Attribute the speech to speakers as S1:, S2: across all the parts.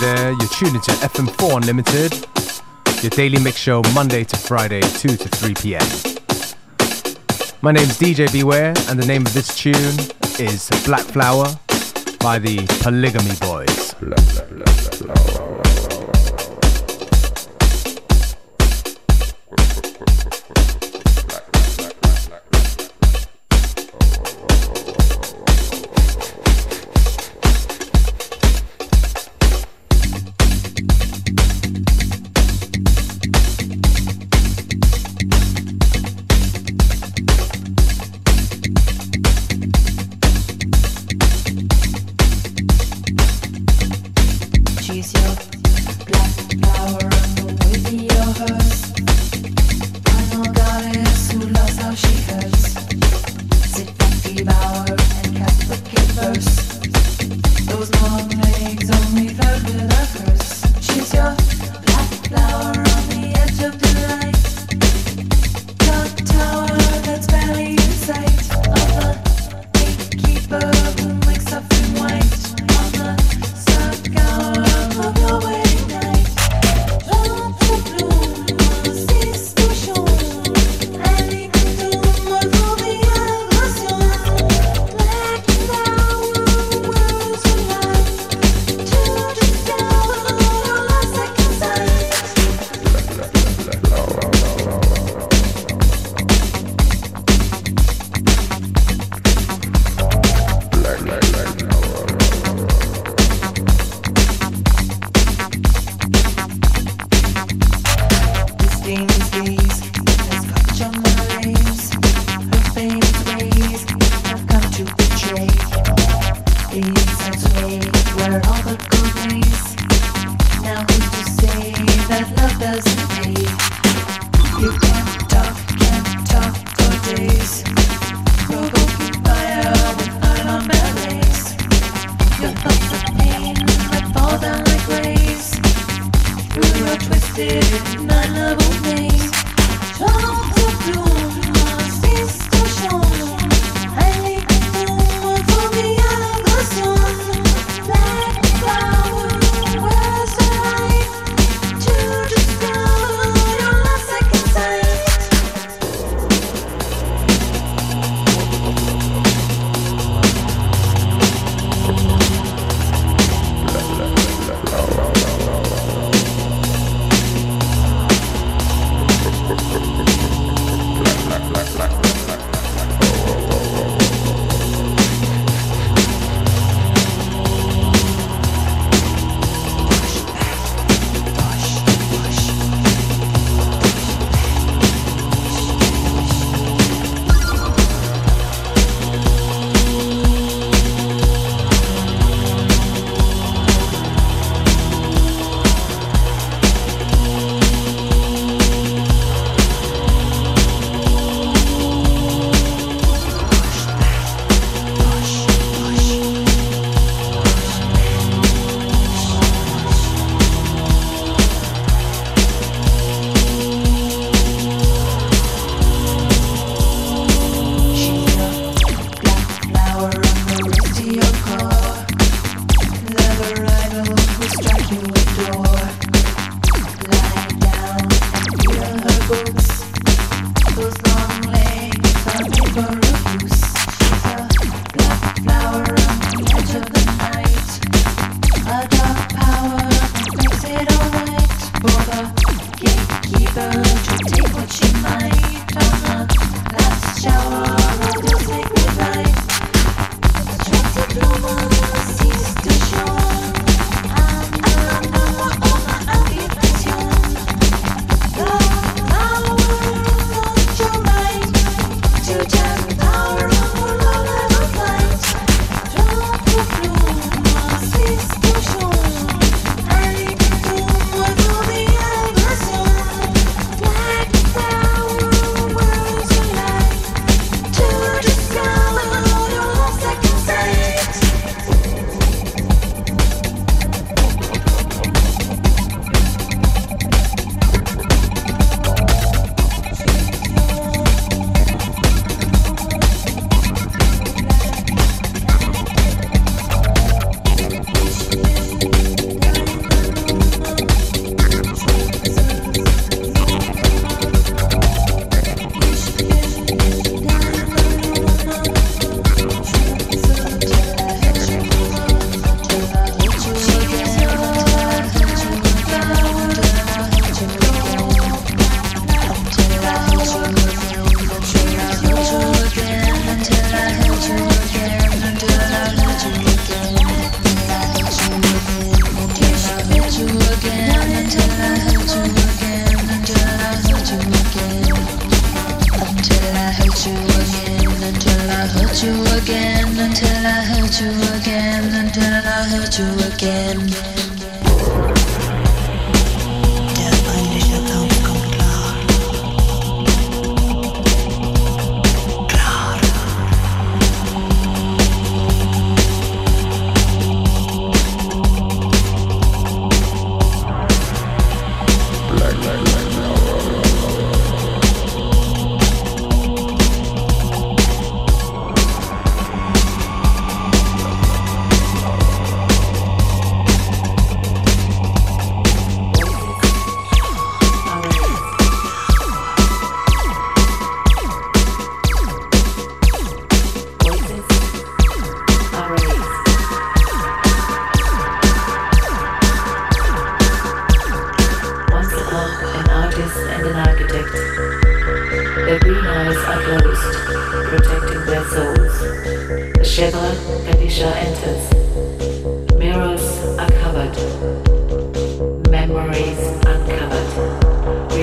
S1: there. You're tuned into FM4 Unlimited, your daily mix show Monday to Friday, 2 to 3 p.m. My name's DJ Beware, and the name of this tune is Black Flower by the Polygamy Boys. FM4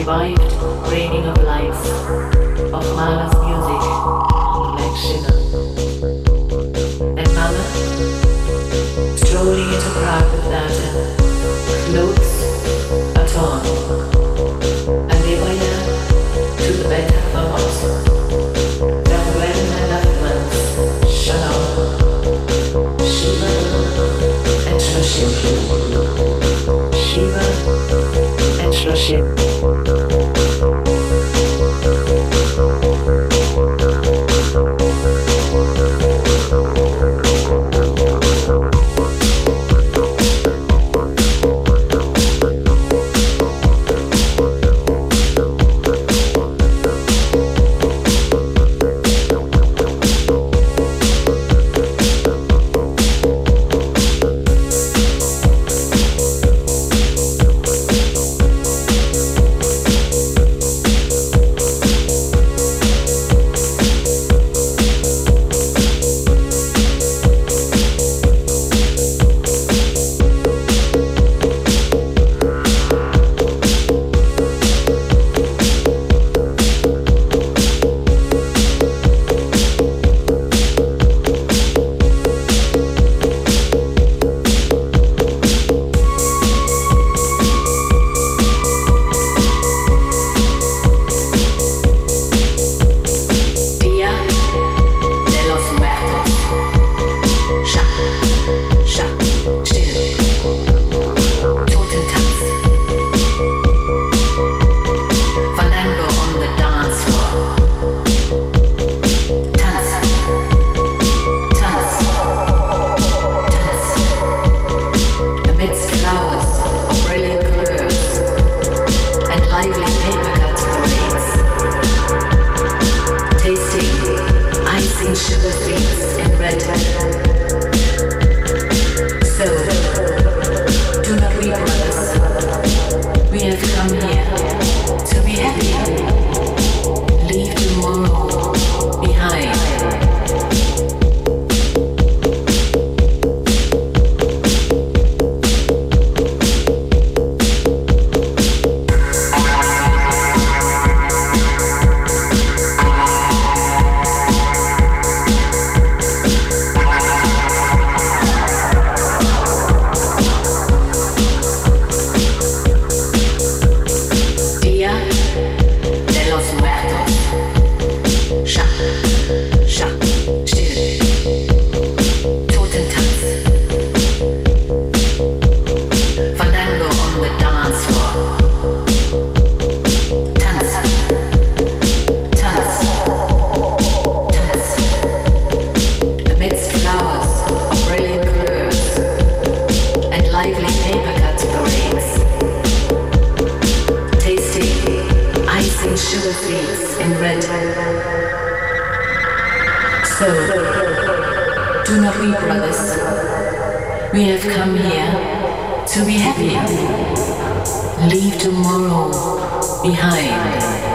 S1: revived reigning of lights, of Mala's music, Lakshina. Do not weep, brothers. We have come here to be happy. Leave tomorrow
S2: behind.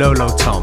S2: Kulolo Toms.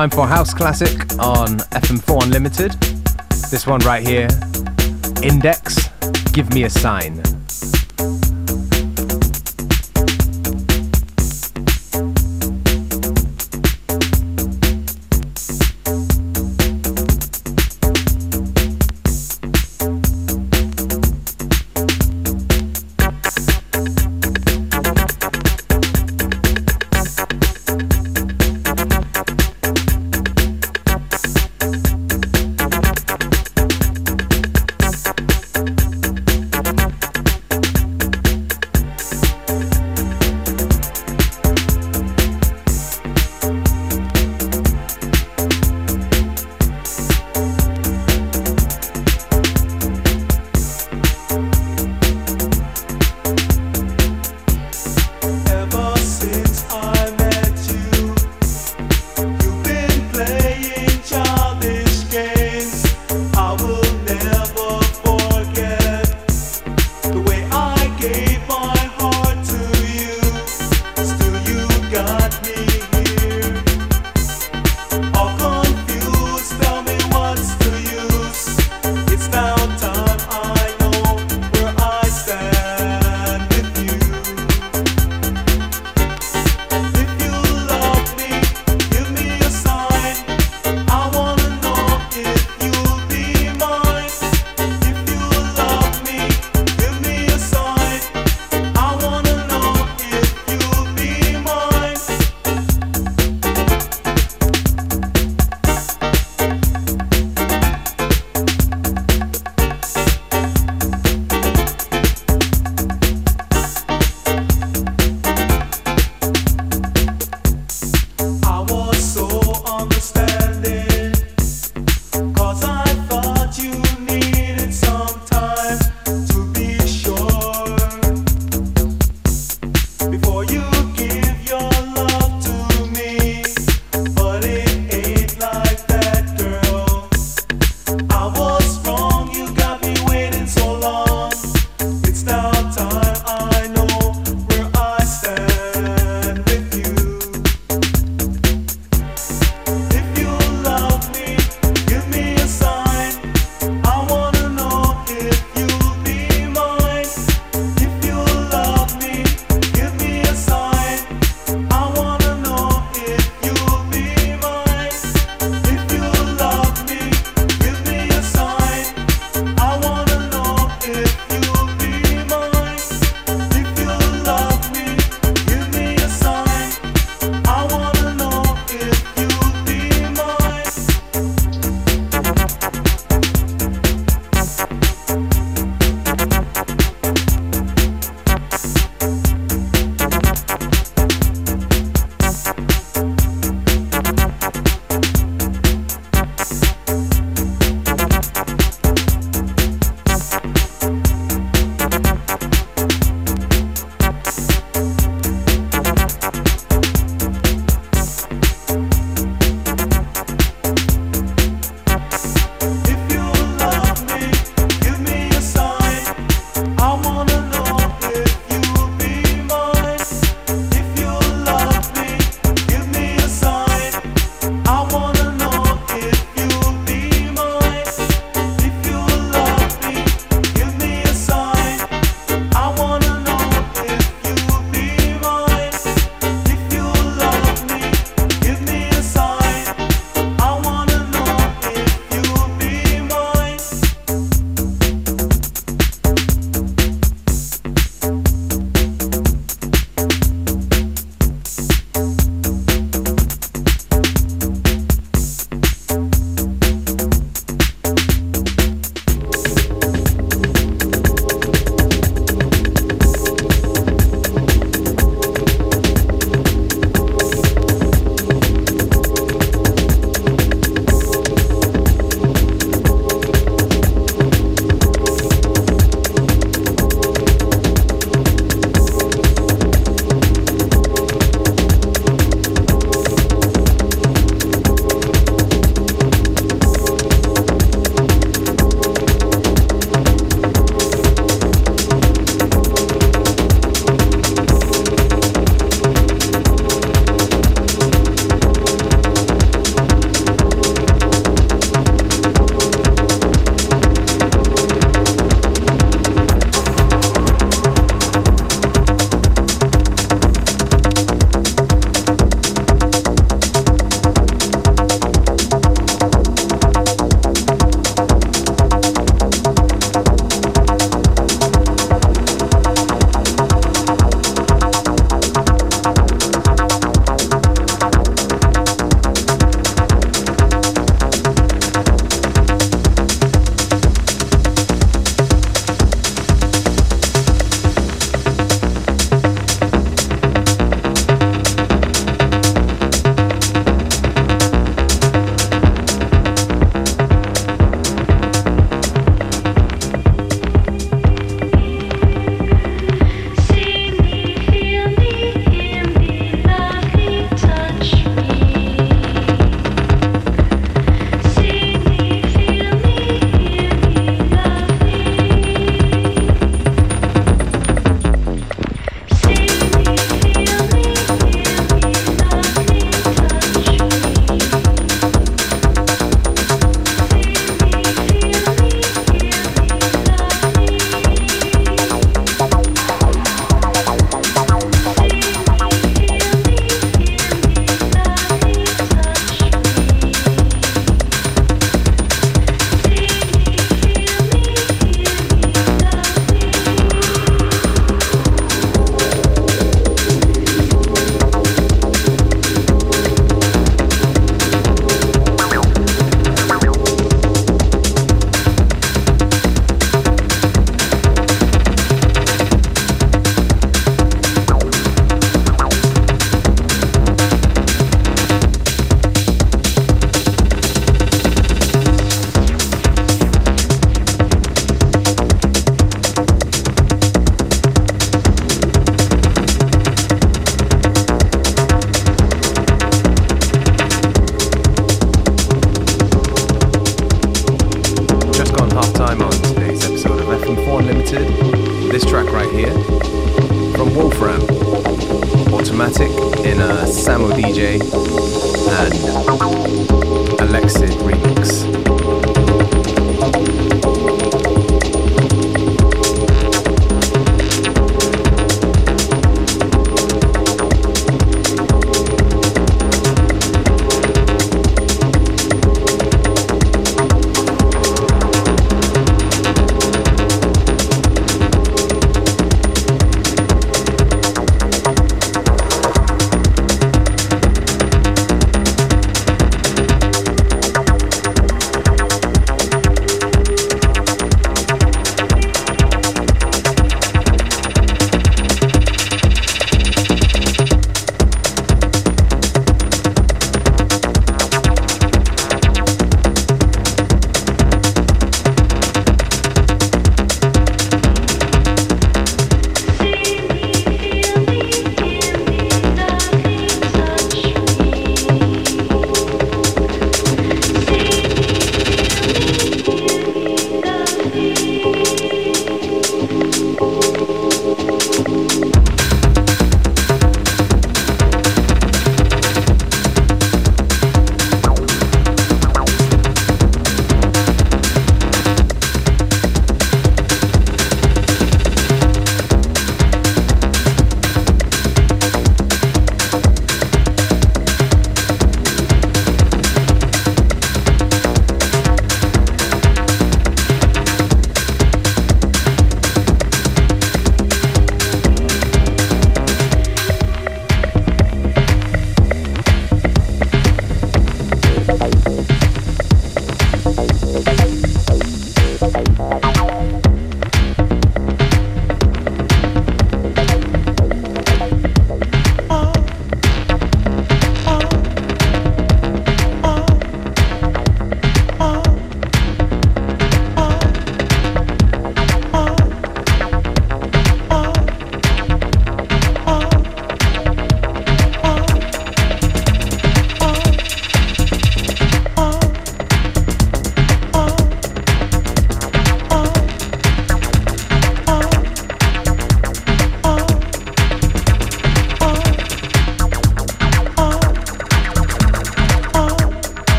S2: Time for House Classic on FM4 Unlimited. This one right here Index, Give Me a Sign.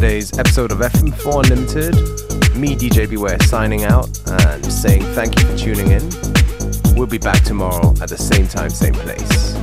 S2: Today's episode of FM4 Unlimited. Me, DJ Beware, signing out and saying thank you for tuning in. We'll be back tomorrow at the same time, same place.